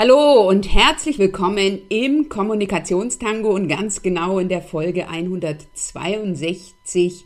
Hallo und herzlich willkommen im Kommunikationstango und ganz genau in der Folge 162.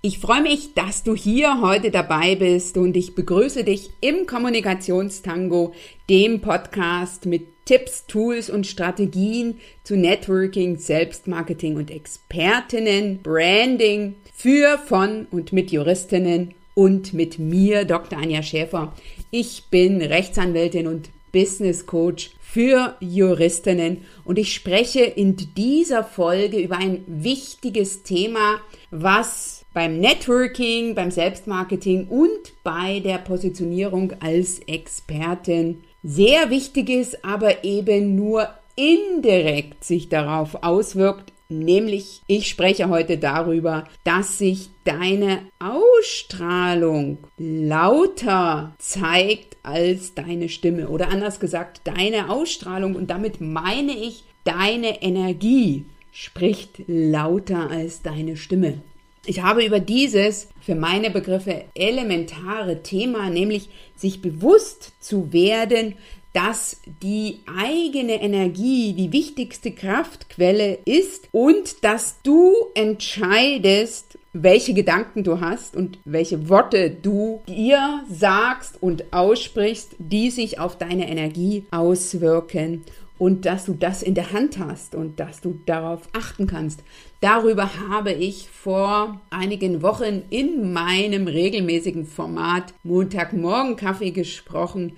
Ich freue mich, dass du hier heute dabei bist und ich begrüße dich im Kommunikationstango, dem Podcast mit Tipps, Tools und Strategien zu Networking, Selbstmarketing und Expertinnen, Branding für, von und mit Juristinnen und mit mir, Dr. Anja Schäfer. Ich bin Rechtsanwältin und Business Coach für Juristinnen. Und ich spreche in dieser Folge über ein wichtiges Thema, was beim Networking, beim Selbstmarketing und bei der Positionierung als Expertin sehr wichtig ist, aber eben nur indirekt sich darauf auswirkt, Nämlich, ich spreche heute darüber, dass sich deine Ausstrahlung lauter zeigt als deine Stimme. Oder anders gesagt, deine Ausstrahlung. Und damit meine ich, deine Energie spricht lauter als deine Stimme. Ich habe über dieses für meine Begriffe elementare Thema, nämlich sich bewusst zu werden, dass die eigene Energie die wichtigste Kraftquelle ist und dass du entscheidest, welche Gedanken du hast und welche Worte du dir sagst und aussprichst, die sich auf deine Energie auswirken und dass du das in der Hand hast und dass du darauf achten kannst. Darüber habe ich vor einigen Wochen in meinem regelmäßigen Format Montagmorgen Kaffee gesprochen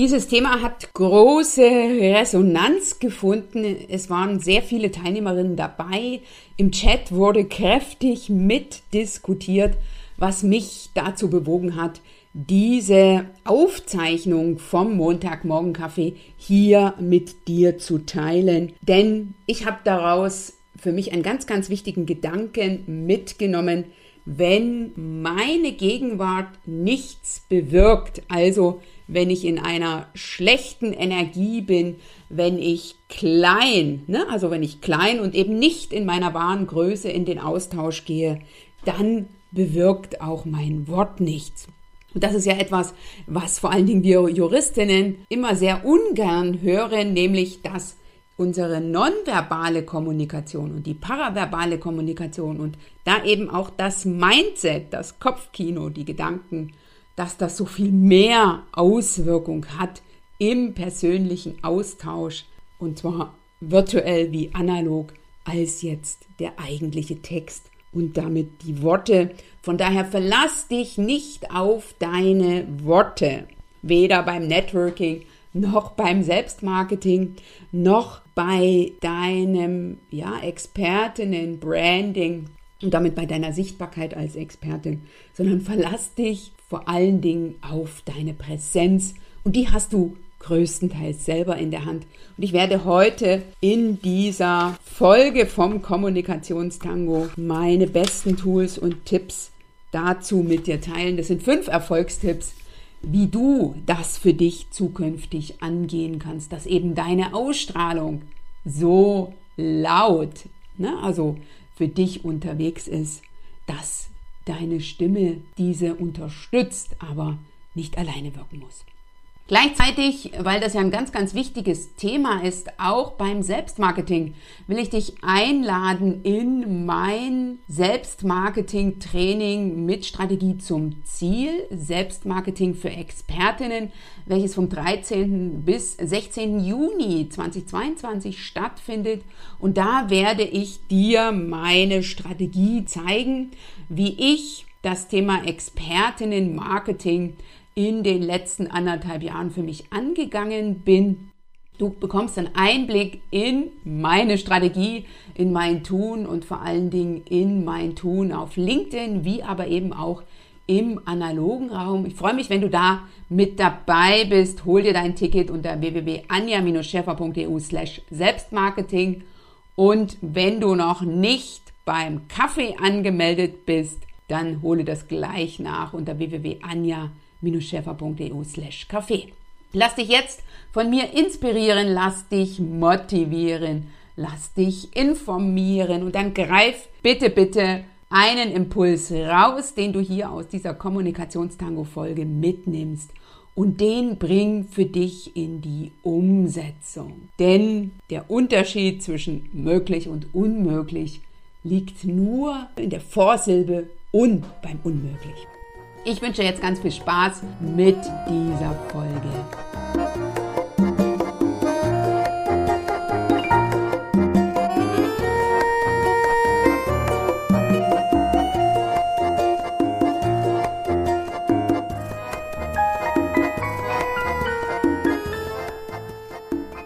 dieses Thema hat große Resonanz gefunden. Es waren sehr viele Teilnehmerinnen dabei. Im Chat wurde kräftig mitdiskutiert, was mich dazu bewogen hat, diese Aufzeichnung vom Montagmorgen-Kaffee hier mit dir zu teilen. Denn ich habe daraus für mich einen ganz, ganz wichtigen Gedanken mitgenommen. Wenn meine Gegenwart nichts bewirkt, also wenn ich in einer schlechten Energie bin, wenn ich klein, ne, also wenn ich klein und eben nicht in meiner wahren Größe in den Austausch gehe, dann bewirkt auch mein Wort nichts. Und das ist ja etwas, was vor allen Dingen wir Juristinnen immer sehr ungern hören, nämlich dass unsere nonverbale Kommunikation und die paraverbale Kommunikation und da eben auch das Mindset, das Kopfkino, die Gedanken dass das so viel mehr Auswirkung hat im persönlichen Austausch und zwar virtuell wie analog als jetzt der eigentliche Text und damit die Worte. Von daher verlass dich nicht auf deine Worte, weder beim Networking noch beim Selbstmarketing noch bei deinem ja, Expertinnen Branding und damit bei deiner Sichtbarkeit als Expertin, sondern verlass dich vor allen Dingen auf deine Präsenz und die hast du größtenteils selber in der Hand. Und ich werde heute in dieser Folge vom Kommunikationstango meine besten Tools und Tipps dazu mit dir teilen. Das sind fünf Erfolgstipps, wie du das für dich zukünftig angehen kannst, dass eben deine Ausstrahlung so laut, ne, also für dich unterwegs ist, dass deine Stimme diese unterstützt, aber nicht alleine wirken muss. Gleichzeitig, weil das ja ein ganz, ganz wichtiges Thema ist, auch beim Selbstmarketing, will ich dich einladen in mein Selbstmarketing-Training mit Strategie zum Ziel, Selbstmarketing für Expertinnen, welches vom 13. bis 16. Juni 2022 stattfindet. Und da werde ich dir meine Strategie zeigen, wie ich das Thema Expertinnen-Marketing in den letzten anderthalb Jahren für mich angegangen bin. Du bekommst einen Einblick in meine Strategie, in mein Tun und vor allen Dingen in mein Tun auf LinkedIn, wie aber eben auch im analogen Raum. Ich freue mich, wenn du da mit dabei bist. Hol dir dein Ticket unter www.anja-scheffer.eu slash Selbstmarketing. Und wenn du noch nicht beim Kaffee angemeldet bist, dann hole das gleich nach unter www.anja-scheffer.eu schäfer.eu slash Kaffee. Lass dich jetzt von mir inspirieren, lass dich motivieren, lass dich informieren und dann greif bitte, bitte einen Impuls raus, den du hier aus dieser Kommunikationstango-Folge mitnimmst und den bring für dich in die Umsetzung. Denn der Unterschied zwischen möglich und unmöglich liegt nur in der Vorsilbe und beim Unmöglich. Ich wünsche jetzt ganz viel Spaß mit dieser Folge.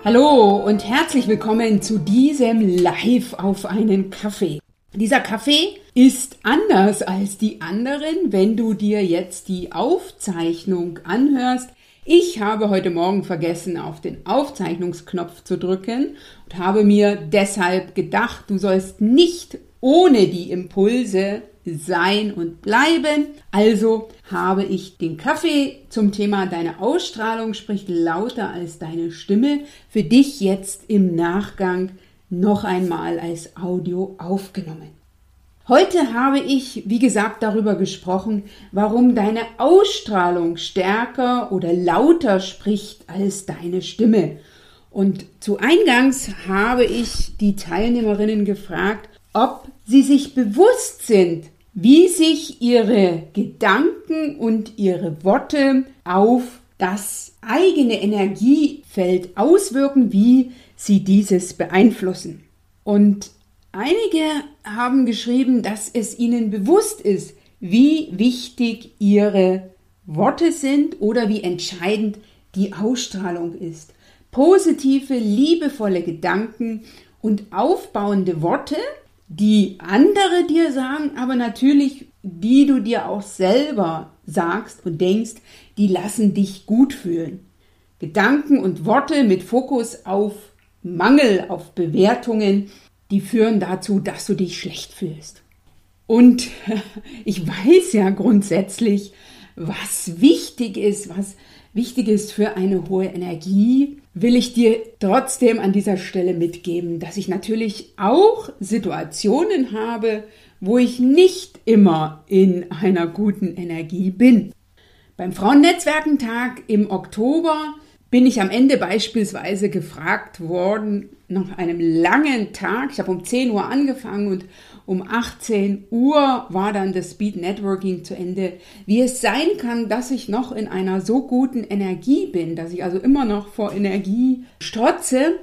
Hallo und herzlich willkommen zu diesem Live auf einen Kaffee. Dieser Kaffee ist anders als die anderen, wenn du dir jetzt die Aufzeichnung anhörst. Ich habe heute Morgen vergessen, auf den Aufzeichnungsknopf zu drücken und habe mir deshalb gedacht, du sollst nicht ohne die Impulse sein und bleiben. Also habe ich den Kaffee zum Thema deine Ausstrahlung spricht lauter als deine Stimme für dich jetzt im Nachgang noch einmal als Audio aufgenommen. Heute habe ich, wie gesagt, darüber gesprochen, warum deine Ausstrahlung stärker oder lauter spricht als deine Stimme. Und zu Eingangs habe ich die Teilnehmerinnen gefragt, ob sie sich bewusst sind, wie sich ihre Gedanken und ihre Worte auf das eigene Energiefeld auswirken, wie sie dieses beeinflussen. Und einige haben geschrieben, dass es ihnen bewusst ist, wie wichtig ihre Worte sind oder wie entscheidend die Ausstrahlung ist. Positive, liebevolle Gedanken und aufbauende Worte die andere dir sagen, aber natürlich die du dir auch selber sagst und denkst, die lassen dich gut fühlen. Gedanken und Worte mit Fokus auf Mangel, auf Bewertungen, die führen dazu, dass du dich schlecht fühlst. Und ich weiß ja grundsätzlich, was wichtig ist, was wichtig ist für eine hohe Energie, will ich dir trotzdem an dieser Stelle mitgeben, dass ich natürlich auch Situationen habe, wo ich nicht immer in einer guten Energie bin. Beim Frauennetzwerkentag im Oktober bin ich am Ende beispielsweise gefragt worden, nach einem langen Tag, ich habe um 10 Uhr angefangen und um 18 Uhr war dann das Speed Networking zu Ende. Wie es sein kann, dass ich noch in einer so guten Energie bin, dass ich also immer noch vor Energie strotze,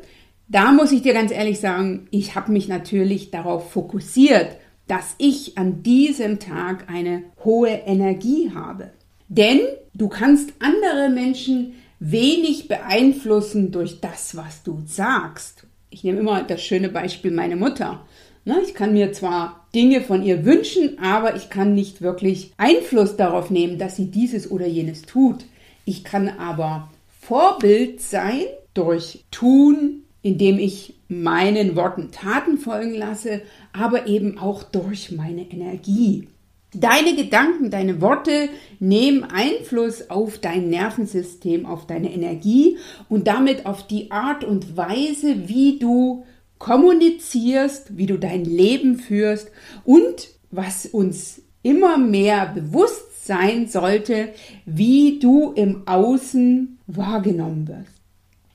da muss ich dir ganz ehrlich sagen, ich habe mich natürlich darauf fokussiert, dass ich an diesem Tag eine hohe Energie habe. Denn du kannst andere Menschen wenig beeinflussen durch das, was du sagst. Ich nehme immer das schöne Beispiel meine Mutter. Ne, ich kann mir zwar Dinge von ihr wünschen, aber ich kann nicht wirklich Einfluss darauf nehmen, dass sie dieses oder jenes tut. Ich kann aber Vorbild sein durch Tun, indem ich meinen Worten Taten folgen lasse, aber eben auch durch meine Energie. Deine Gedanken, deine Worte nehmen Einfluss auf dein Nervensystem, auf deine Energie und damit auf die Art und Weise, wie du kommunizierst, wie du dein Leben führst und was uns immer mehr bewusst sein sollte, wie du im Außen wahrgenommen wirst.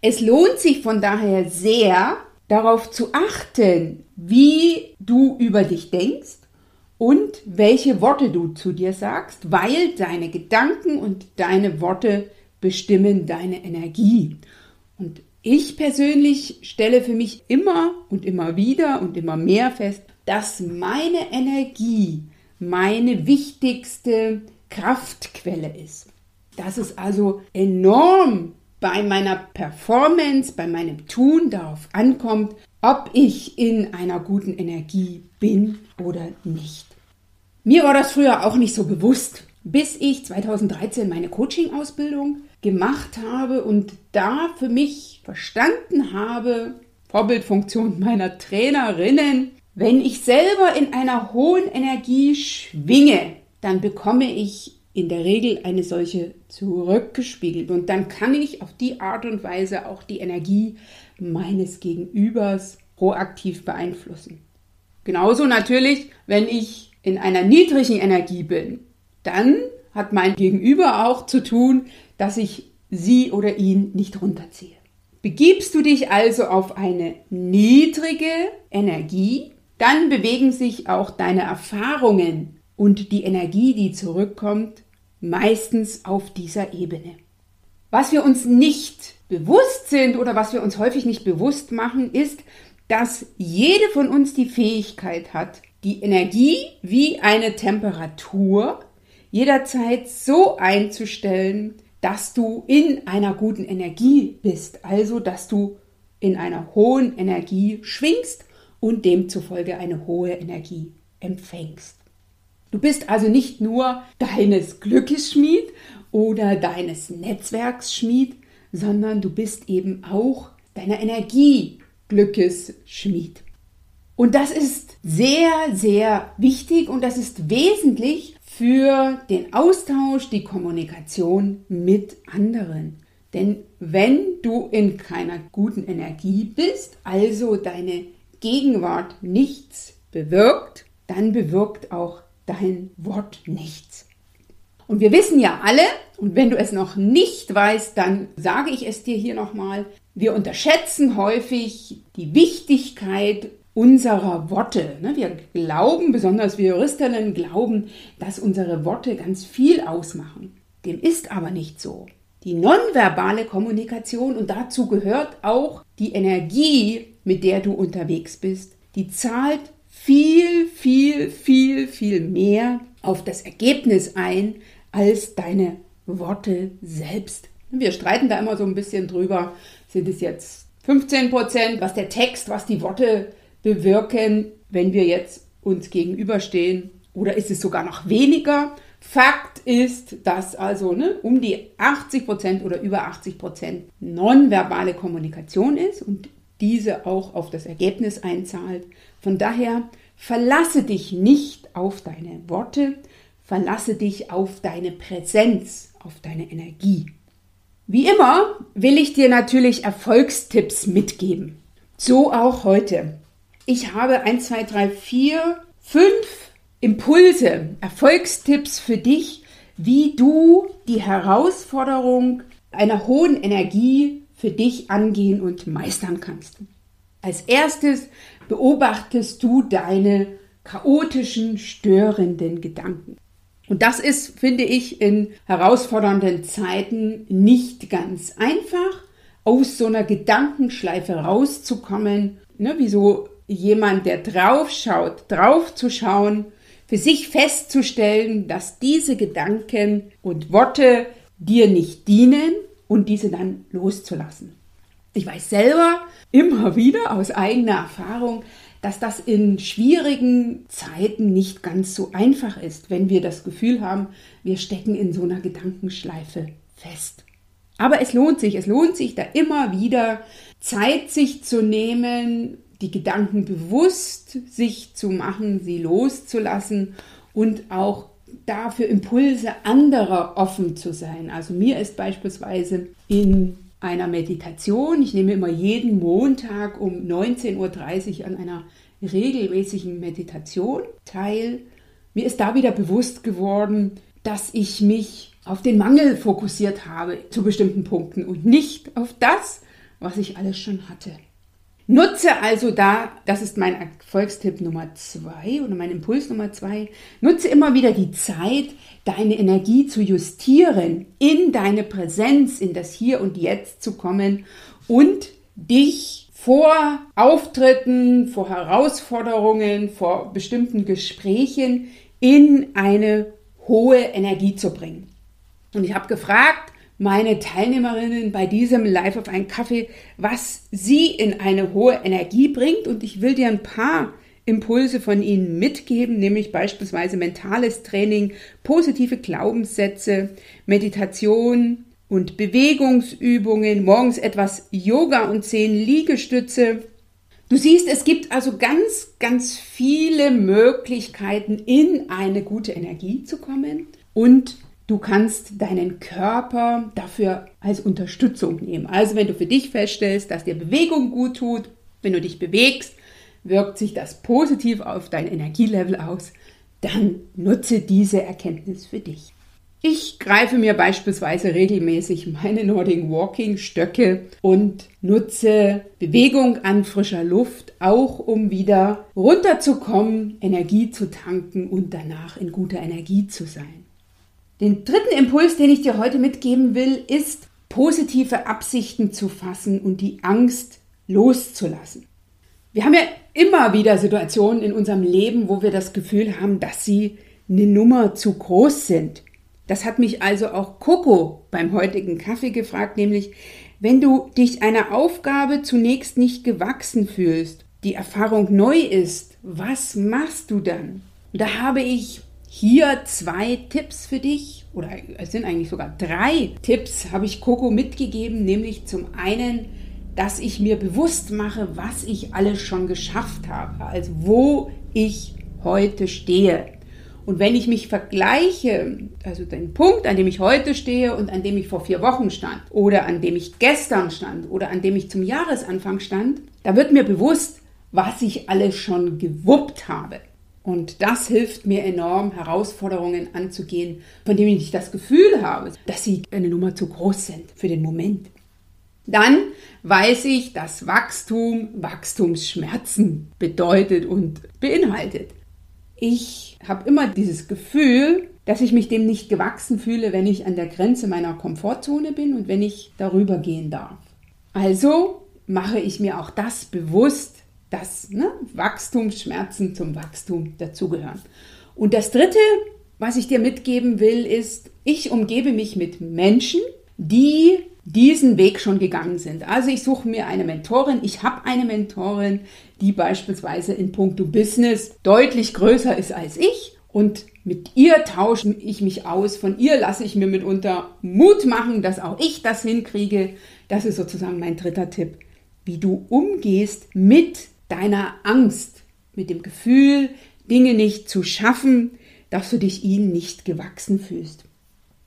Es lohnt sich von daher sehr, darauf zu achten, wie du über dich denkst und welche Worte du zu dir sagst, weil deine Gedanken und deine Worte bestimmen deine Energie. Und ich persönlich stelle für mich immer und immer wieder und immer mehr fest, dass meine Energie meine wichtigste Kraftquelle ist. Dass es also enorm bei meiner Performance, bei meinem Tun darauf ankommt, ob ich in einer guten Energie bin oder nicht. Mir war das früher auch nicht so bewusst, bis ich 2013 meine Coaching-Ausbildung gemacht habe und da für mich verstanden habe, Vorbildfunktion meiner Trainerinnen, wenn ich selber in einer hohen Energie schwinge, dann bekomme ich in der Regel eine solche zurückgespiegelt und dann kann ich auf die Art und Weise auch die Energie meines Gegenübers proaktiv beeinflussen. Genauso natürlich, wenn ich in einer niedrigen Energie bin, dann hat mein Gegenüber auch zu tun, dass ich sie oder ihn nicht runterziehe. Begibst du dich also auf eine niedrige Energie, dann bewegen sich auch deine Erfahrungen und die Energie, die zurückkommt, meistens auf dieser Ebene. Was wir uns nicht bewusst sind oder was wir uns häufig nicht bewusst machen, ist, dass jede von uns die Fähigkeit hat, die Energie wie eine Temperatur jederzeit so einzustellen, dass du in einer guten Energie bist, also dass du in einer hohen Energie schwingst und demzufolge eine hohe Energie empfängst. Du bist also nicht nur deines Glückes Schmied oder deines Netzwerks Schmied, sondern du bist eben auch deiner Energie Glückes Schmied. Und das ist sehr, sehr wichtig und das ist wesentlich für den Austausch, die Kommunikation mit anderen. Denn wenn du in keiner guten Energie bist, also deine Gegenwart nichts bewirkt, dann bewirkt auch dein Wort nichts. Und wir wissen ja alle, und wenn du es noch nicht weißt, dann sage ich es dir hier nochmal, wir unterschätzen häufig die Wichtigkeit unserer Worte. Ne? Wir glauben, besonders wir Juristinnen glauben, dass unsere Worte ganz viel ausmachen. Dem ist aber nicht so. Die nonverbale Kommunikation und dazu gehört auch die Energie, mit der du unterwegs bist, die zahlt viel, viel, viel, viel mehr auf das Ergebnis ein als deine Worte selbst. Wir streiten da immer so ein bisschen drüber, sind es jetzt 15 Prozent, was der Text, was die Worte bewirken, wenn wir jetzt uns gegenüberstehen? Oder ist es sogar noch weniger? Fakt ist, dass also ne, um die 80 Prozent oder über 80 Prozent nonverbale Kommunikation ist und diese auch auf das Ergebnis einzahlt. Von daher verlasse dich nicht auf deine Worte, verlasse dich auf deine Präsenz, auf deine Energie. Wie immer will ich dir natürlich Erfolgstipps mitgeben. So auch heute. Ich habe 1, 2, 3, 4, 5 Impulse, Erfolgstipps für dich, wie du die Herausforderung einer hohen Energie für dich angehen und meistern kannst. Als erstes beobachtest du deine chaotischen, störenden Gedanken. Und das ist, finde ich, in herausfordernden Zeiten nicht ganz einfach, aus so einer Gedankenschleife rauszukommen, ne, wie so jemand, der drauf schaut, drauf zu schauen, für sich festzustellen, dass diese Gedanken und Worte dir nicht dienen und diese dann loszulassen. Ich weiß selber immer wieder aus eigener Erfahrung, dass das in schwierigen Zeiten nicht ganz so einfach ist, wenn wir das Gefühl haben, wir stecken in so einer Gedankenschleife fest. Aber es lohnt sich, es lohnt sich da immer wieder Zeit sich zu nehmen, die Gedanken bewusst sich zu machen, sie loszulassen und auch dafür Impulse anderer offen zu sein. Also mir ist beispielsweise in einer Meditation, ich nehme immer jeden Montag um 19.30 Uhr an einer regelmäßigen Meditation teil, mir ist da wieder bewusst geworden, dass ich mich auf den Mangel fokussiert habe zu bestimmten Punkten und nicht auf das, was ich alles schon hatte. Nutze also da, das ist mein Erfolgstipp Nummer zwei oder mein Impuls Nummer zwei, nutze immer wieder die Zeit, deine Energie zu justieren, in deine Präsenz, in das Hier und Jetzt zu kommen und dich vor Auftritten, vor Herausforderungen, vor bestimmten Gesprächen in eine hohe Energie zu bringen. Und ich habe gefragt, meine Teilnehmerinnen bei diesem Live auf einen Kaffee, was sie in eine hohe Energie bringt. Und ich will dir ein paar Impulse von ihnen mitgeben, nämlich beispielsweise mentales Training, positive Glaubenssätze, Meditation und Bewegungsübungen, morgens etwas Yoga und zehn Liegestütze. Du siehst, es gibt also ganz, ganz viele Möglichkeiten, in eine gute Energie zu kommen und Du kannst deinen Körper dafür als Unterstützung nehmen. Also wenn du für dich feststellst, dass dir Bewegung gut tut, wenn du dich bewegst, wirkt sich das positiv auf dein Energielevel aus, dann nutze diese Erkenntnis für dich. Ich greife mir beispielsweise regelmäßig meine Nordic Walking Stöcke und nutze Bewegung an frischer Luft, auch um wieder runterzukommen, Energie zu tanken und danach in guter Energie zu sein. Den dritten Impuls, den ich dir heute mitgeben will, ist, positive Absichten zu fassen und die Angst loszulassen. Wir haben ja immer wieder Situationen in unserem Leben, wo wir das Gefühl haben, dass sie eine Nummer zu groß sind. Das hat mich also auch Coco beim heutigen Kaffee gefragt, nämlich wenn du dich einer Aufgabe zunächst nicht gewachsen fühlst, die Erfahrung neu ist, was machst du dann? Und da habe ich hier zwei Tipps für dich, oder es sind eigentlich sogar drei Tipps, habe ich Coco mitgegeben, nämlich zum einen, dass ich mir bewusst mache, was ich alles schon geschafft habe, also wo ich heute stehe. Und wenn ich mich vergleiche, also den Punkt, an dem ich heute stehe und an dem ich vor vier Wochen stand oder an dem ich gestern stand oder an dem ich zum Jahresanfang stand, da wird mir bewusst, was ich alles schon gewuppt habe. Und das hilft mir enorm, Herausforderungen anzugehen, von denen ich das Gefühl habe, dass sie eine Nummer zu groß sind für den Moment. Dann weiß ich, dass Wachstum Wachstumsschmerzen bedeutet und beinhaltet. Ich habe immer dieses Gefühl, dass ich mich dem nicht gewachsen fühle, wenn ich an der Grenze meiner Komfortzone bin und wenn ich darüber gehen darf. Also mache ich mir auch das bewusst, dass ne, Wachstumsschmerzen zum Wachstum dazugehören. Und das Dritte, was ich dir mitgeben will, ist, ich umgebe mich mit Menschen, die diesen Weg schon gegangen sind. Also ich suche mir eine Mentorin. Ich habe eine Mentorin, die beispielsweise in puncto Business deutlich größer ist als ich. Und mit ihr tausche ich mich aus. Von ihr lasse ich mir mitunter Mut machen, dass auch ich das hinkriege. Das ist sozusagen mein dritter Tipp, wie du umgehst mit deiner Angst, mit dem Gefühl, Dinge nicht zu schaffen, dass du dich ihnen nicht gewachsen fühlst.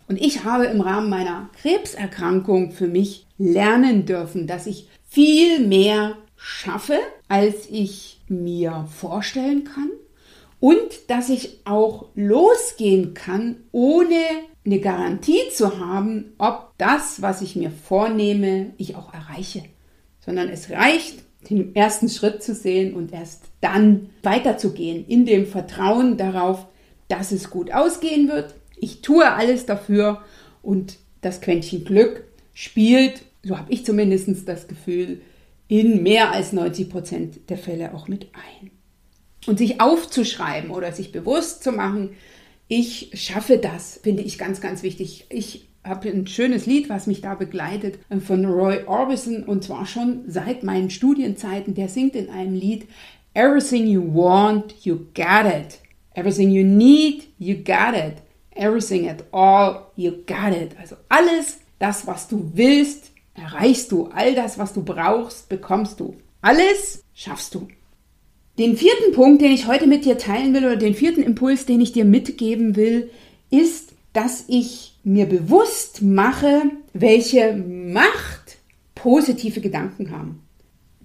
Und ich habe im Rahmen meiner Krebserkrankung für mich lernen dürfen, dass ich viel mehr schaffe, als ich mir vorstellen kann und dass ich auch losgehen kann, ohne eine Garantie zu haben, ob das, was ich mir vornehme, ich auch erreiche. Sondern es reicht, den ersten Schritt zu sehen und erst dann weiterzugehen in dem Vertrauen darauf, dass es gut ausgehen wird, ich tue alles dafür und das Quäntchen Glück spielt, so habe ich zumindest das Gefühl, in mehr als 90 Prozent der Fälle auch mit ein. Und sich aufzuschreiben oder sich bewusst zu machen, ich schaffe das, finde ich ganz, ganz wichtig. Ich habe ein schönes Lied, was mich da begleitet, von Roy Orbison und zwar schon seit meinen Studienzeiten. Der singt in einem Lied Everything you want, you got it. Everything you need, you got it. Everything at all, you got it. Also alles, das, was du willst, erreichst du. All das, was du brauchst, bekommst du. Alles schaffst du. Den vierten Punkt, den ich heute mit dir teilen will, oder den vierten Impuls, den ich dir mitgeben will, ist, dass ich mir bewusst mache, welche Macht positive Gedanken haben.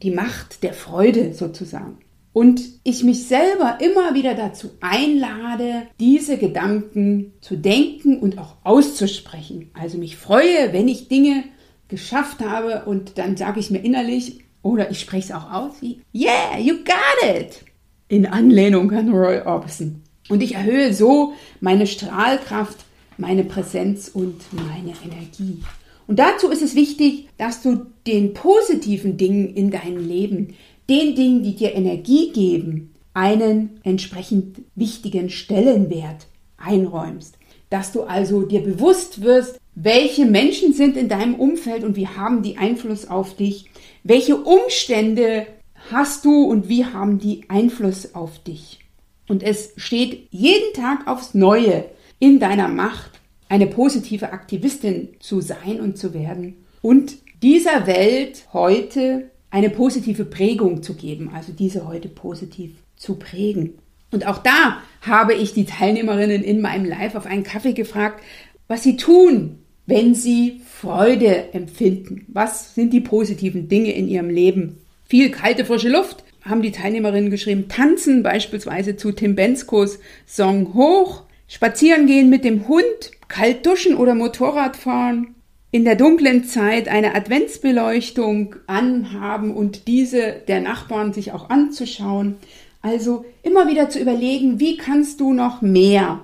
Die Macht der Freude sozusagen und ich mich selber immer wieder dazu einlade, diese Gedanken zu denken und auch auszusprechen. Also mich freue, wenn ich Dinge geschafft habe und dann sage ich mir innerlich oder ich spreche es auch aus wie Yeah, you got it! In Anlehnung an Roy Orbison. Und ich erhöhe so meine Strahlkraft, meine Präsenz und meine Energie. Und dazu ist es wichtig, dass du den positiven Dingen in deinem Leben den Dingen, die dir Energie geben, einen entsprechend wichtigen Stellenwert einräumst. Dass du also dir bewusst wirst, welche Menschen sind in deinem Umfeld und wie haben die Einfluss auf dich, welche Umstände hast du und wie haben die Einfluss auf dich. Und es steht jeden Tag aufs Neue in deiner Macht, eine positive Aktivistin zu sein und zu werden und dieser Welt heute eine positive Prägung zu geben, also diese heute positiv zu prägen. Und auch da habe ich die Teilnehmerinnen in meinem Live auf einen Kaffee gefragt, was sie tun, wenn sie Freude empfinden. Was sind die positiven Dinge in ihrem Leben? Viel kalte, frische Luft, haben die Teilnehmerinnen geschrieben. Tanzen beispielsweise zu Tim Benskos Song Hoch. Spazieren gehen mit dem Hund, kalt duschen oder Motorrad fahren, in der dunklen Zeit eine Adventsbeleuchtung anhaben und diese der Nachbarn sich auch anzuschauen. Also immer wieder zu überlegen, wie kannst du noch mehr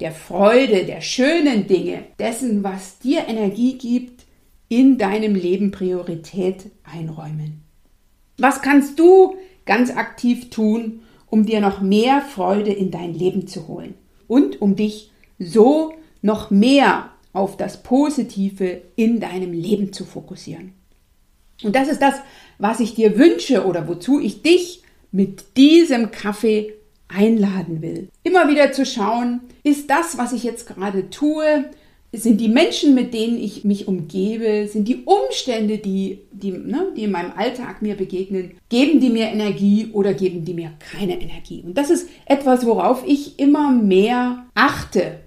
der Freude, der schönen Dinge, dessen, was dir Energie gibt, in deinem Leben Priorität einräumen. Was kannst du ganz aktiv tun, um dir noch mehr Freude in dein Leben zu holen und um dich so noch mehr auf das Positive in deinem Leben zu fokussieren. Und das ist das, was ich dir wünsche oder wozu ich dich mit diesem Kaffee einladen will. Immer wieder zu schauen, ist das, was ich jetzt gerade tue, sind die Menschen, mit denen ich mich umgebe, sind die Umstände, die, die, ne, die in meinem Alltag mir begegnen, geben die mir Energie oder geben die mir keine Energie? Und das ist etwas, worauf ich immer mehr achte.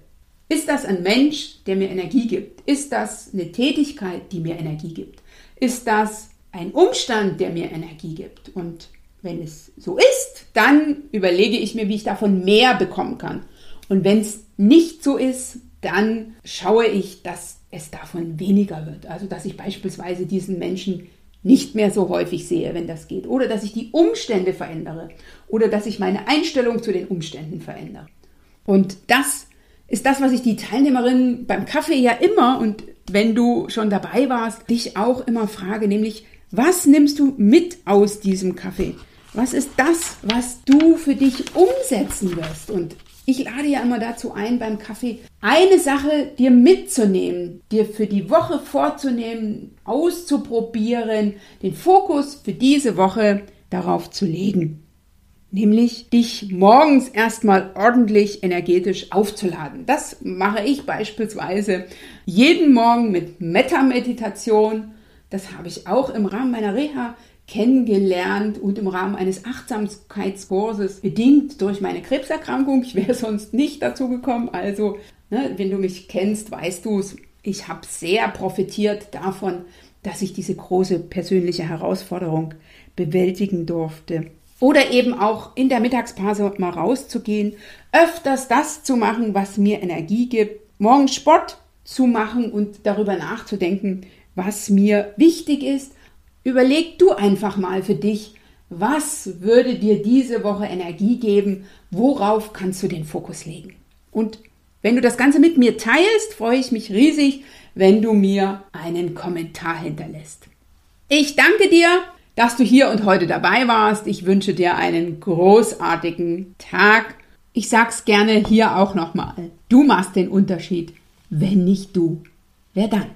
Ist das ein Mensch, der mir Energie gibt? Ist das eine Tätigkeit, die mir Energie gibt? Ist das ein Umstand, der mir Energie gibt? Und wenn es so ist, dann überlege ich mir, wie ich davon mehr bekommen kann. Und wenn es nicht so ist, dann schaue ich, dass es davon weniger wird. Also dass ich beispielsweise diesen Menschen nicht mehr so häufig sehe, wenn das geht. Oder dass ich die Umstände verändere. Oder dass ich meine Einstellung zu den Umständen verändere. Und das ist das, was ich die Teilnehmerin beim Kaffee ja immer und wenn du schon dabei warst, dich auch immer frage, nämlich, was nimmst du mit aus diesem Kaffee? Was ist das, was du für dich umsetzen wirst? Und ich lade ja immer dazu ein, beim Kaffee eine Sache dir mitzunehmen, dir für die Woche vorzunehmen, auszuprobieren, den Fokus für diese Woche darauf zu legen. Nämlich dich morgens erstmal ordentlich energetisch aufzuladen. Das mache ich beispielsweise jeden Morgen mit Metta-Meditation. Das habe ich auch im Rahmen meiner Reha kennengelernt und im Rahmen eines Achtsamkeitskurses bedingt durch meine Krebserkrankung. Ich wäre sonst nicht dazu gekommen. Also, ne, wenn du mich kennst, weißt du es. Ich habe sehr profitiert davon, dass ich diese große persönliche Herausforderung bewältigen durfte. Oder eben auch in der Mittagspause mal rauszugehen, öfters das zu machen, was mir Energie gibt, morgens Sport zu machen und darüber nachzudenken, was mir wichtig ist Überleg du einfach mal für dich, was würde dir diese Woche Energie geben? Worauf kannst du den Fokus legen? Und wenn du das Ganze mit mir teilst, freue ich mich riesig, wenn du mir einen Kommentar hinterlässt. Ich danke dir, dass du hier und heute dabei warst. Ich wünsche dir einen großartigen Tag. Ich sag's gerne hier auch nochmal. Du machst den Unterschied. Wenn nicht du, wer dann?